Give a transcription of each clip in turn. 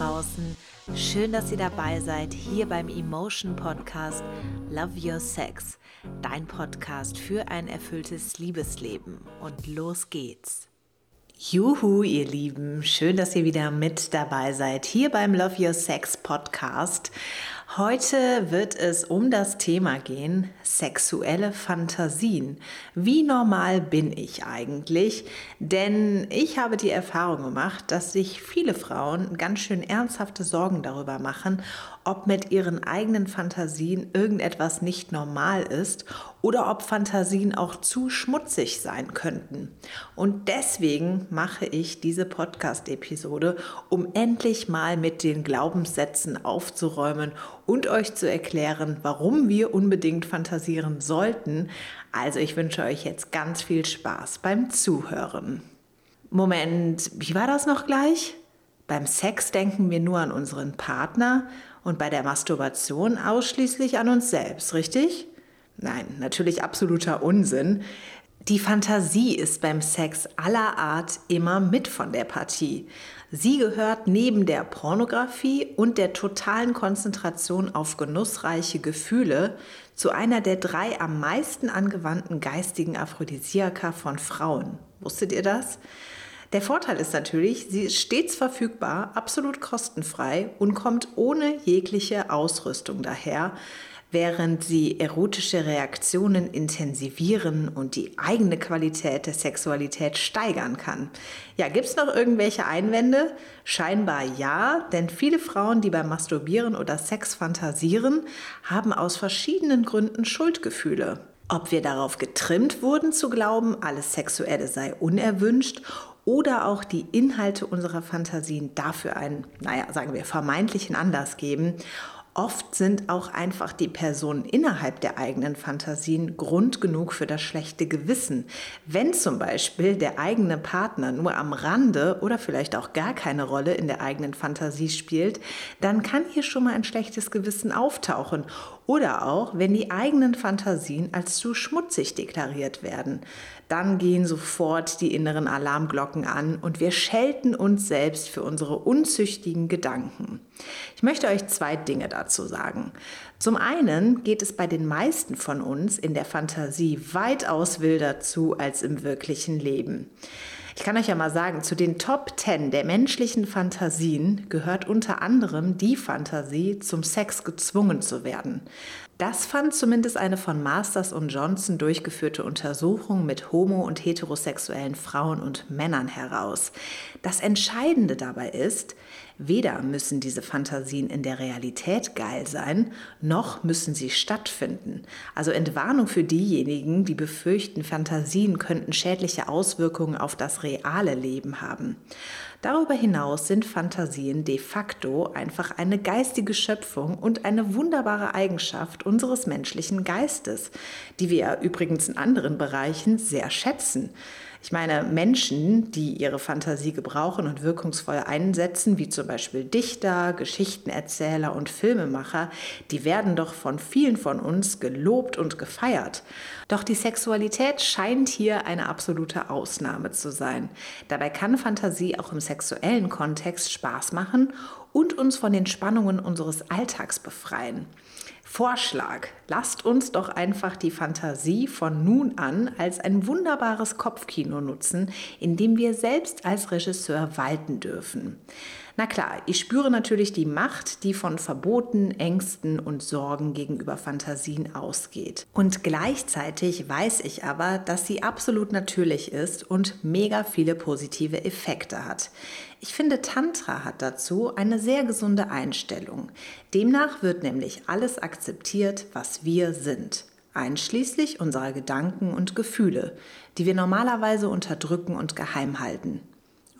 draußen. Schön, dass ihr dabei seid hier beim Emotion Podcast Love Your Sex, dein Podcast für ein erfülltes Liebesleben. Und los geht's. Juhu, ihr Lieben, schön, dass ihr wieder mit dabei seid hier beim Love Your Sex Podcast. Heute wird es um das Thema gehen, sexuelle Fantasien. Wie normal bin ich eigentlich? Denn ich habe die Erfahrung gemacht, dass sich viele Frauen ganz schön ernsthafte Sorgen darüber machen, ob mit ihren eigenen Fantasien irgendetwas nicht normal ist oder ob Fantasien auch zu schmutzig sein könnten. Und deswegen mache ich diese Podcast-Episode, um endlich mal mit den Glaubenssätzen aufzuräumen und euch zu erklären, warum wir unbedingt fantasieren sollten. Also ich wünsche euch jetzt ganz viel Spaß beim Zuhören. Moment, wie war das noch gleich? Beim Sex denken wir nur an unseren Partner und bei der Masturbation ausschließlich an uns selbst, richtig? Nein, natürlich absoluter Unsinn. Die Fantasie ist beim Sex aller Art immer mit von der Partie. Sie gehört neben der Pornografie und der totalen Konzentration auf genussreiche Gefühle zu einer der drei am meisten angewandten geistigen Aphrodisiaka von Frauen. Wusstet ihr das? Der Vorteil ist natürlich, sie ist stets verfügbar, absolut kostenfrei und kommt ohne jegliche Ausrüstung daher, während sie erotische Reaktionen intensivieren und die eigene Qualität der Sexualität steigern kann. Ja, gibt es noch irgendwelche Einwände? Scheinbar ja, denn viele Frauen, die beim Masturbieren oder Sex fantasieren, haben aus verschiedenen Gründen Schuldgefühle. Ob wir darauf getrimmt wurden zu glauben, alles Sexuelle sei unerwünscht oder auch die Inhalte unserer Fantasien dafür einen, naja, sagen wir, vermeintlichen Anlass geben Oft sind auch einfach die Personen innerhalb der eigenen Fantasien Grund genug für das schlechte Gewissen. Wenn zum Beispiel der eigene Partner nur am Rande oder vielleicht auch gar keine Rolle in der eigenen Fantasie spielt, dann kann hier schon mal ein schlechtes Gewissen auftauchen. Oder auch, wenn die eigenen Fantasien als zu schmutzig deklariert werden. Dann gehen sofort die inneren Alarmglocken an und wir schelten uns selbst für unsere unzüchtigen Gedanken. Ich möchte euch zwei Dinge dazu sagen. Zum einen geht es bei den meisten von uns in der Fantasie weitaus wilder zu als im wirklichen Leben. Ich kann euch ja mal sagen, zu den Top 10 der menschlichen Fantasien gehört unter anderem die Fantasie, zum Sex gezwungen zu werden. Das fand zumindest eine von Masters und Johnson durchgeführte Untersuchung mit homo- und heterosexuellen Frauen und Männern heraus. Das Entscheidende dabei ist, weder müssen diese Fantasien in der Realität geil sein, noch müssen sie stattfinden. Also Entwarnung für diejenigen, die befürchten, Fantasien könnten schädliche Auswirkungen auf das reale Leben haben. Darüber hinaus sind Fantasien de facto einfach eine geistige Schöpfung und eine wunderbare Eigenschaft unseres menschlichen Geistes, die wir übrigens in anderen Bereichen sehr schätzen. Ich meine, Menschen, die ihre Fantasie gebrauchen und wirkungsvoll einsetzen, wie zum Beispiel Dichter, Geschichtenerzähler und Filmemacher, die werden doch von vielen von uns gelobt und gefeiert. Doch die Sexualität scheint hier eine absolute Ausnahme zu sein. Dabei kann Fantasie auch im sexuellen Kontext Spaß machen und uns von den Spannungen unseres Alltags befreien. Vorschlag, lasst uns doch einfach die Fantasie von nun an als ein wunderbares Kopfkino nutzen, in dem wir selbst als Regisseur walten dürfen. Na klar, ich spüre natürlich die Macht, die von Verboten, Ängsten und Sorgen gegenüber Fantasien ausgeht. Und gleichzeitig weiß ich aber, dass sie absolut natürlich ist und mega viele positive Effekte hat. Ich finde, Tantra hat dazu eine sehr gesunde Einstellung. Demnach wird nämlich alles akzeptiert, was wir sind, einschließlich unserer Gedanken und Gefühle, die wir normalerweise unterdrücken und geheim halten.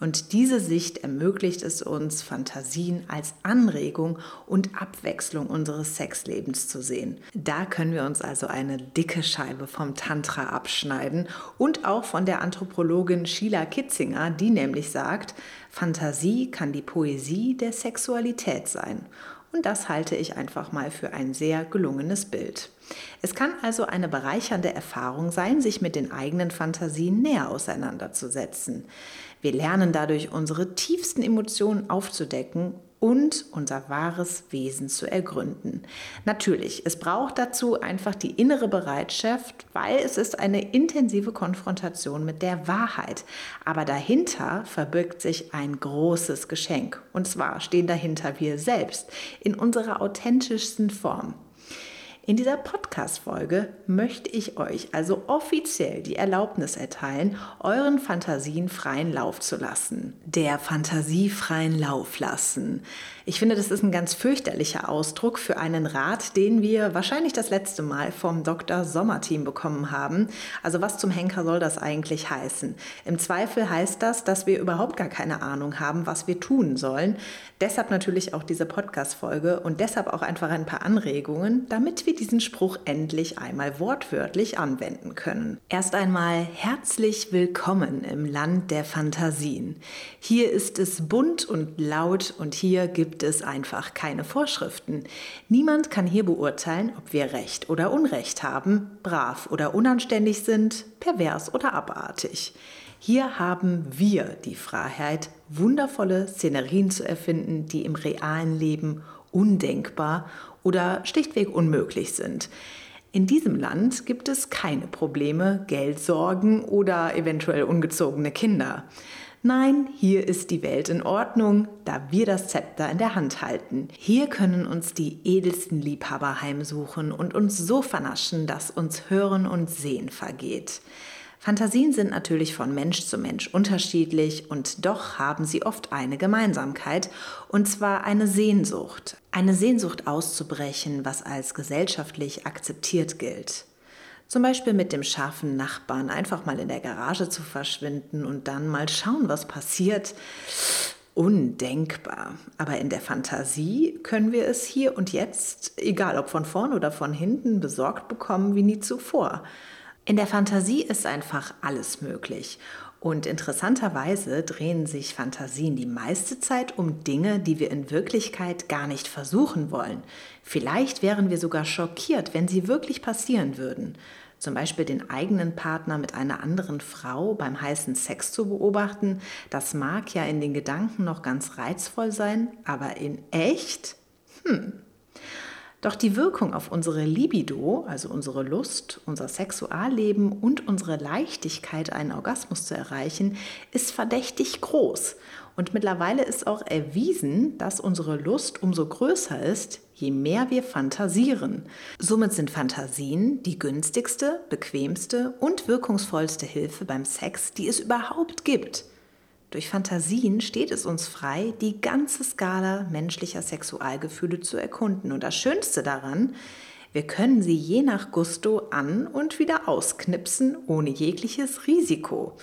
Und diese Sicht ermöglicht es uns, Fantasien als Anregung und Abwechslung unseres Sexlebens zu sehen. Da können wir uns also eine dicke Scheibe vom Tantra abschneiden und auch von der Anthropologin Sheila Kitzinger, die nämlich sagt, Fantasie kann die Poesie der Sexualität sein. Und das halte ich einfach mal für ein sehr gelungenes Bild. Es kann also eine bereichernde Erfahrung sein, sich mit den eigenen Fantasien näher auseinanderzusetzen. Wir lernen dadurch unsere tiefsten Emotionen aufzudecken und unser wahres Wesen zu ergründen. Natürlich, es braucht dazu einfach die innere Bereitschaft, weil es ist eine intensive Konfrontation mit der Wahrheit. Aber dahinter verbirgt sich ein großes Geschenk. Und zwar stehen dahinter wir selbst in unserer authentischsten Form. In dieser Podcast-Folge möchte ich euch also offiziell die Erlaubnis erteilen, euren Fantasien freien Lauf zu lassen. Der Fantasie freien Lauf lassen. Ich finde, das ist ein ganz fürchterlicher Ausdruck für einen Rat, den wir wahrscheinlich das letzte Mal vom Dr. Sommerteam bekommen haben. Also was zum Henker soll das eigentlich heißen? Im Zweifel heißt das, dass wir überhaupt gar keine Ahnung haben, was wir tun sollen. Deshalb natürlich auch diese Podcast-Folge und deshalb auch einfach ein paar Anregungen, damit wir diesen Spruch endlich einmal wortwörtlich anwenden können. Erst einmal herzlich willkommen im Land der Fantasien. Hier ist es bunt und laut und hier gibt es einfach keine Vorschriften. Niemand kann hier beurteilen, ob wir Recht oder Unrecht haben, brav oder unanständig sind, pervers oder abartig. Hier haben wir die Freiheit, wundervolle Szenerien zu erfinden, die im realen Leben undenkbar oder schlichtweg unmöglich sind. In diesem Land gibt es keine Probleme, Geldsorgen oder eventuell ungezogene Kinder. Nein, hier ist die Welt in Ordnung, da wir das Zepter in der Hand halten. Hier können uns die edelsten Liebhaber heimsuchen und uns so vernaschen, dass uns Hören und Sehen vergeht. Fantasien sind natürlich von Mensch zu Mensch unterschiedlich und doch haben sie oft eine Gemeinsamkeit, und zwar eine Sehnsucht. Eine Sehnsucht auszubrechen, was als gesellschaftlich akzeptiert gilt. Zum Beispiel mit dem scharfen Nachbarn einfach mal in der Garage zu verschwinden und dann mal schauen, was passiert. Undenkbar. Aber in der Fantasie können wir es hier und jetzt, egal ob von vorn oder von hinten, besorgt bekommen wie nie zuvor. In der Fantasie ist einfach alles möglich. Und interessanterweise drehen sich Fantasien die meiste Zeit um Dinge, die wir in Wirklichkeit gar nicht versuchen wollen. Vielleicht wären wir sogar schockiert, wenn sie wirklich passieren würden. Zum Beispiel den eigenen Partner mit einer anderen Frau beim heißen Sex zu beobachten, das mag ja in den Gedanken noch ganz reizvoll sein, aber in echt? Hm, doch die Wirkung auf unsere Libido, also unsere Lust, unser Sexualleben und unsere Leichtigkeit, einen Orgasmus zu erreichen, ist verdächtig groß. Und mittlerweile ist auch erwiesen, dass unsere Lust umso größer ist, je mehr wir fantasieren. Somit sind Fantasien die günstigste, bequemste und wirkungsvollste Hilfe beim Sex, die es überhaupt gibt. Durch Fantasien steht es uns frei, die ganze Skala menschlicher Sexualgefühle zu erkunden. Und das Schönste daran, wir können sie je nach Gusto an und wieder ausknipsen, ohne jegliches Risiko.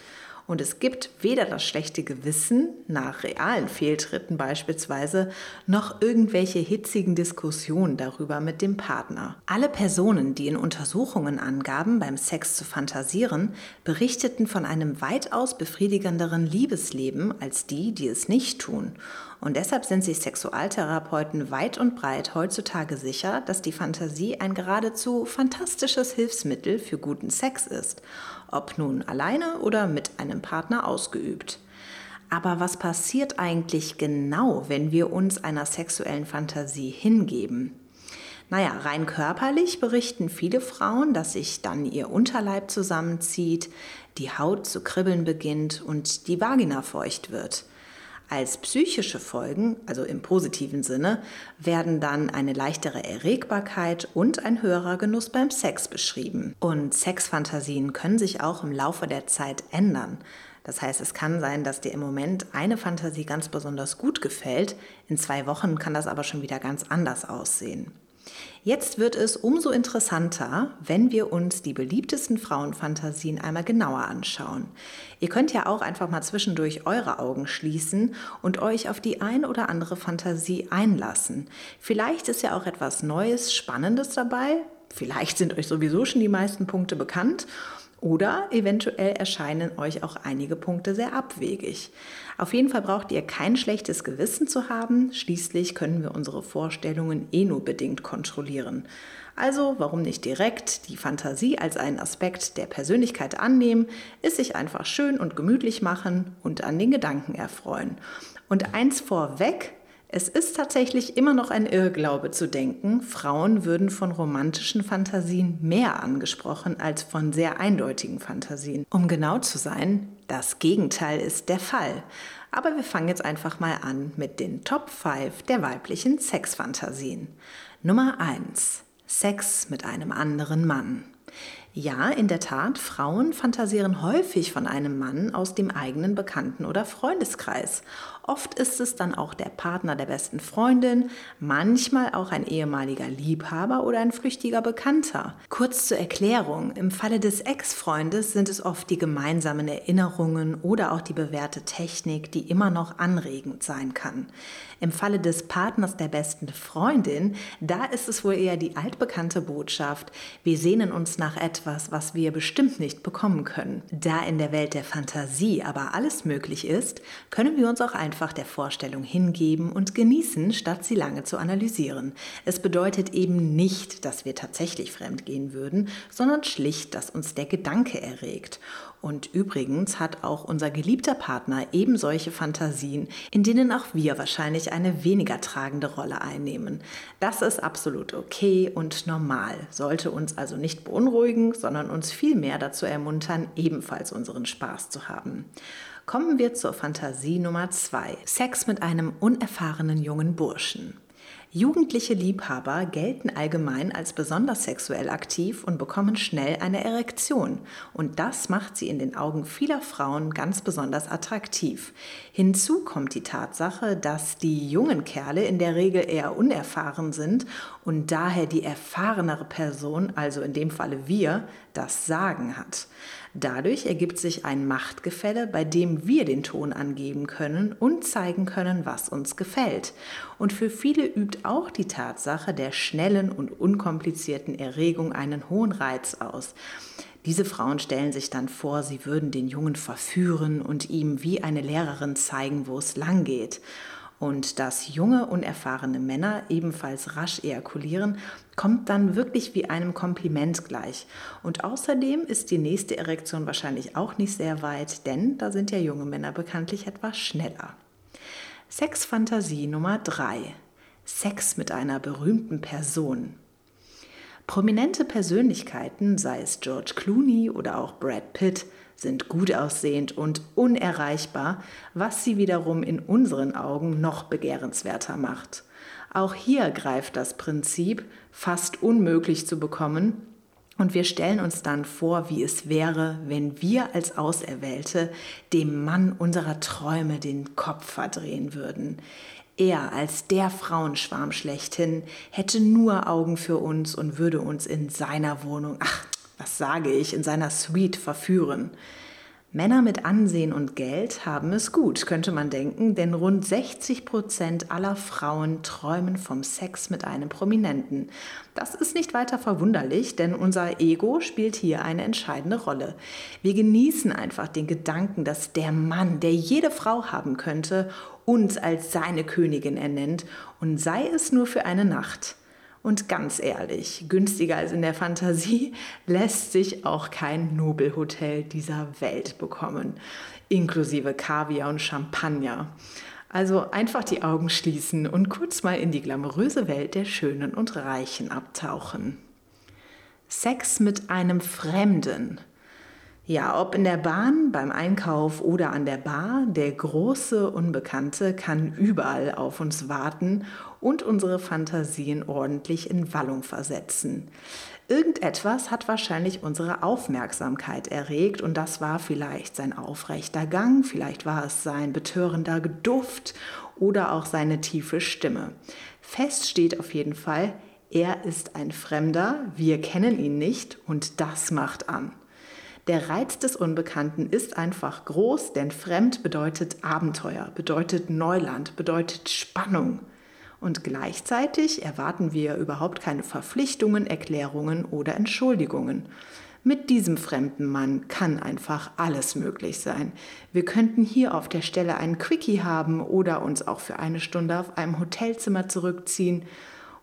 Und es gibt weder das schlechte Gewissen nach realen Fehltritten beispielsweise, noch irgendwelche hitzigen Diskussionen darüber mit dem Partner. Alle Personen, die in Untersuchungen angaben, beim Sex zu fantasieren, berichteten von einem weitaus befriedigenderen Liebesleben als die, die es nicht tun. Und deshalb sind sich Sexualtherapeuten weit und breit heutzutage sicher, dass die Fantasie ein geradezu fantastisches Hilfsmittel für guten Sex ist, ob nun alleine oder mit einem Partner ausgeübt. Aber was passiert eigentlich genau, wenn wir uns einer sexuellen Fantasie hingeben? Naja, rein körperlich berichten viele Frauen, dass sich dann ihr Unterleib zusammenzieht, die Haut zu kribbeln beginnt und die Vagina feucht wird. Als psychische Folgen, also im positiven Sinne, werden dann eine leichtere Erregbarkeit und ein höherer Genuss beim Sex beschrieben. Und Sexfantasien können sich auch im Laufe der Zeit ändern. Das heißt, es kann sein, dass dir im Moment eine Fantasie ganz besonders gut gefällt, in zwei Wochen kann das aber schon wieder ganz anders aussehen. Jetzt wird es umso interessanter, wenn wir uns die beliebtesten Frauenfantasien einmal genauer anschauen. Ihr könnt ja auch einfach mal zwischendurch eure Augen schließen und euch auf die ein oder andere Fantasie einlassen. Vielleicht ist ja auch etwas Neues, Spannendes dabei. Vielleicht sind euch sowieso schon die meisten Punkte bekannt Oder eventuell erscheinen euch auch einige Punkte sehr abwegig. Auf jeden Fall braucht ihr kein schlechtes Gewissen zu haben. Schließlich können wir unsere Vorstellungen eh nur bedingt kontrollieren. Also warum nicht direkt die Fantasie als einen Aspekt der Persönlichkeit annehmen, es sich einfach schön und gemütlich machen und an den Gedanken erfreuen. Und eins vorweg, es ist tatsächlich immer noch ein Irrglaube zu denken, Frauen würden von romantischen Fantasien mehr angesprochen als von sehr eindeutigen Fantasien. Um genau zu sein, das Gegenteil ist der Fall. Aber wir fangen jetzt einfach mal an mit den Top 5 der weiblichen Sexfantasien. Nummer 1. Sex mit einem anderen Mann. Ja, in der Tat, Frauen fantasieren häufig von einem Mann aus dem eigenen Bekannten- oder Freundeskreis. Oft ist es dann auch der Partner der besten Freundin, manchmal auch ein ehemaliger Liebhaber oder ein flüchtiger Bekannter. Kurz zur Erklärung, im Falle des Ex-Freundes sind es oft die gemeinsamen Erinnerungen oder auch die bewährte Technik, die immer noch anregend sein kann. Im Falle des Partners der besten Freundin, da ist es wohl eher die altbekannte Botschaft, wir sehnen uns nach etwas, was wir bestimmt nicht bekommen können. Da in der Welt der Fantasie aber alles möglich ist, können wir uns auch einfach einfach der Vorstellung hingeben und genießen, statt sie lange zu analysieren. Es bedeutet eben nicht, dass wir tatsächlich fremd gehen würden, sondern schlicht, dass uns der Gedanke erregt. Und übrigens hat auch unser geliebter Partner eben solche Fantasien, in denen auch wir wahrscheinlich eine weniger tragende Rolle einnehmen. Das ist absolut okay und normal, sollte uns also nicht beunruhigen, sondern uns vielmehr dazu ermuntern, ebenfalls unseren Spaß zu haben. Kommen wir zur Fantasie Nummer zwei: Sex mit einem unerfahrenen jungen Burschen. Jugendliche Liebhaber gelten allgemein als besonders sexuell aktiv und bekommen schnell eine Erektion. Und das macht sie in den Augen vieler Frauen ganz besonders attraktiv. Hinzu kommt die Tatsache, dass die jungen Kerle in der Regel eher unerfahren sind und daher die erfahrenere Person, also in dem Falle wir, das Sagen hat. Dadurch ergibt sich ein Machtgefälle, bei dem wir den Ton angeben können und zeigen können, was uns gefällt. Und für viele übt auch die Tatsache der schnellen und unkomplizierten Erregung einen hohen Reiz aus. Diese Frauen stellen sich dann vor, sie würden den Jungen verführen und ihm wie eine Lehrerin zeigen, wo es lang geht und dass junge, unerfahrene Männer ebenfalls rasch ejakulieren, kommt dann wirklich wie einem Kompliment gleich. Und außerdem ist die nächste Erektion wahrscheinlich auch nicht sehr weit, denn da sind ja junge Männer bekanntlich etwas schneller. Sexfantasie Nummer 3. Sex mit einer berühmten Person. Prominente Persönlichkeiten, sei es George Clooney oder auch Brad Pitt, sind gut aussehend und unerreichbar, was sie wiederum in unseren Augen noch begehrenswerter macht. Auch hier greift das Prinzip, fast unmöglich zu bekommen, und wir stellen uns dann vor, wie es wäre, wenn wir als Auserwählte dem Mann unserer Träume den Kopf verdrehen würden. Er als der Frauenschwarm schlechthin hätte nur Augen für uns und würde uns in seiner Wohnung, ach, was sage ich, in seiner Suite verführen. Männer mit Ansehen und Geld haben es gut, könnte man denken, denn rund 60 Prozent aller Frauen träumen vom Sex mit einem Prominenten. Das ist nicht weiter verwunderlich, denn unser Ego spielt hier eine entscheidende Rolle. Wir genießen einfach den Gedanken, dass der Mann, der jede Frau haben könnte, uns als seine Königin ernennt und sei es nur für eine Nacht. Und ganz ehrlich, günstiger als in der Fantasie lässt sich auch kein Nobelhotel dieser Welt bekommen, inklusive Kaviar und Champagner. Also einfach die Augen schließen und kurz mal in die glamouröse Welt der Schönen und Reichen abtauchen. Sex mit einem Fremden. Ja, ob in der Bahn, beim Einkauf oder an der Bar, der große Unbekannte kann überall auf uns warten und unsere Fantasien ordentlich in Wallung versetzen. Irgendetwas hat wahrscheinlich unsere Aufmerksamkeit erregt und das war vielleicht sein aufrechter Gang, vielleicht war es sein betörender Duft oder auch seine tiefe Stimme. Fest steht auf jeden Fall, er ist ein Fremder, wir kennen ihn nicht und das macht an. Der Reiz des Unbekannten ist einfach groß, denn fremd bedeutet Abenteuer, bedeutet Neuland, bedeutet Spannung. Und gleichzeitig erwarten wir überhaupt keine Verpflichtungen, Erklärungen oder Entschuldigungen. Mit diesem fremden Mann kann einfach alles möglich sein. Wir könnten hier auf der Stelle einen Quickie haben oder uns auch für eine Stunde auf einem Hotelzimmer zurückziehen.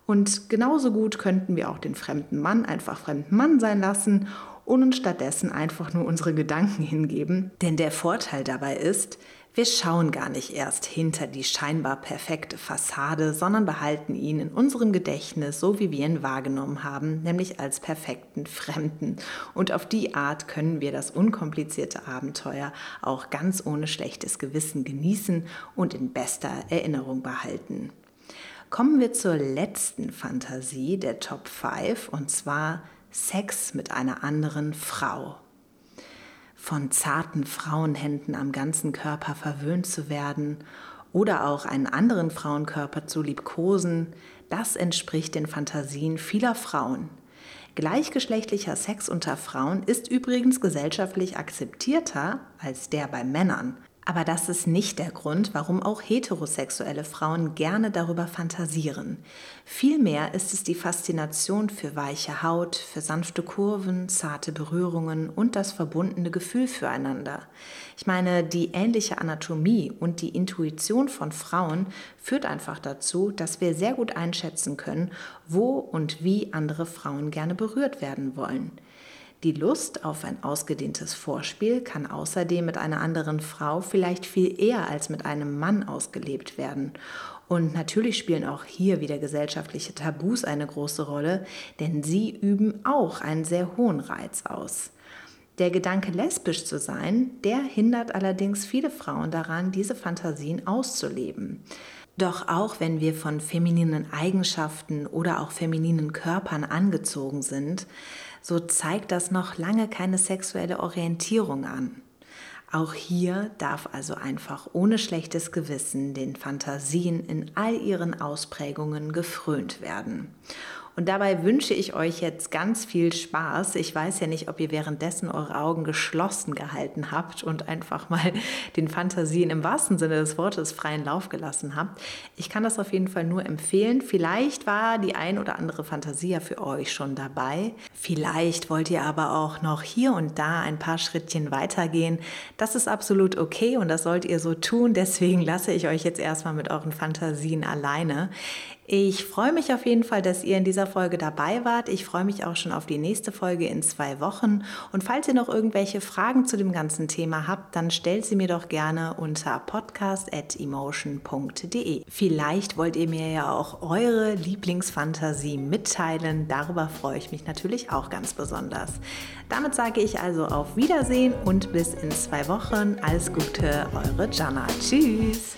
Und genauso gut könnten wir auch den fremden Mann einfach fremden Mann sein lassen und uns stattdessen einfach nur unsere Gedanken hingeben. Denn der Vorteil dabei ist, wir schauen gar nicht erst hinter die scheinbar perfekte Fassade, sondern behalten ihn in unserem Gedächtnis, so wie wir ihn wahrgenommen haben, nämlich als perfekten Fremden. Und auf die Art können wir das unkomplizierte Abenteuer auch ganz ohne schlechtes Gewissen genießen und in bester Erinnerung behalten. Kommen wir zur letzten Fantasie der Top 5 und zwar Sex mit einer anderen Frau von zarten Frauenhänden am ganzen Körper verwöhnt zu werden oder auch einen anderen Frauenkörper zu liebkosen, das entspricht den Fantasien vieler Frauen. Gleichgeschlechtlicher Sex unter Frauen ist übrigens gesellschaftlich akzeptierter als der bei Männern. Aber das ist nicht der Grund, warum auch heterosexuelle Frauen gerne darüber fantasieren. Vielmehr ist es die Faszination für weiche Haut, für sanfte Kurven, zarte Berührungen und das verbundene Gefühl füreinander. Ich meine, die ähnliche Anatomie und die Intuition von Frauen führt einfach dazu, dass wir sehr gut einschätzen können, wo und wie andere Frauen gerne berührt werden wollen. Die Lust auf ein ausgedehntes Vorspiel kann außerdem mit einer anderen Frau vielleicht viel eher als mit einem Mann ausgelebt werden. Und natürlich spielen auch hier wieder gesellschaftliche Tabus eine große Rolle, denn sie üben auch einen sehr hohen Reiz aus. Der Gedanke, lesbisch zu sein, der hindert allerdings viele Frauen daran, diese Fantasien auszuleben. Doch auch wenn wir von femininen Eigenschaften oder auch femininen Körpern angezogen sind, so zeigt das noch lange keine sexuelle Orientierung an. Auch hier darf also einfach ohne schlechtes Gewissen den Fantasien in all ihren Ausprägungen gefrönt werden. Und dabei wünsche ich euch jetzt ganz viel Spaß. Ich weiß ja nicht, ob ihr währenddessen eure Augen geschlossen gehalten habt und einfach mal den Fantasien im wahrsten Sinne des Wortes freien Lauf gelassen habt. Ich kann das auf jeden Fall nur empfehlen. Vielleicht war die ein oder andere Fantasie ja für euch schon dabei. Vielleicht wollt ihr aber auch noch hier und da ein paar Schrittchen weitergehen. Das ist absolut okay und das sollt ihr so tun. Deswegen lasse ich euch jetzt erstmal mit euren Fantasien alleine. Ich freue mich auf jeden Fall, dass ihr in dieser Folge dabei wart. Ich freue mich auch schon auf die nächste Folge in zwei Wochen. Und falls ihr noch irgendwelche Fragen zu dem ganzen Thema habt, dann stellt sie mir doch gerne unter podcast.emotion.de. Vielleicht wollt ihr mir ja auch eure Lieblingsfantasie mitteilen. Darüber freue ich mich natürlich auch ganz besonders. Damit sage ich also auf Wiedersehen und bis in zwei Wochen. Alles Gute, eure Jana. Tschüss.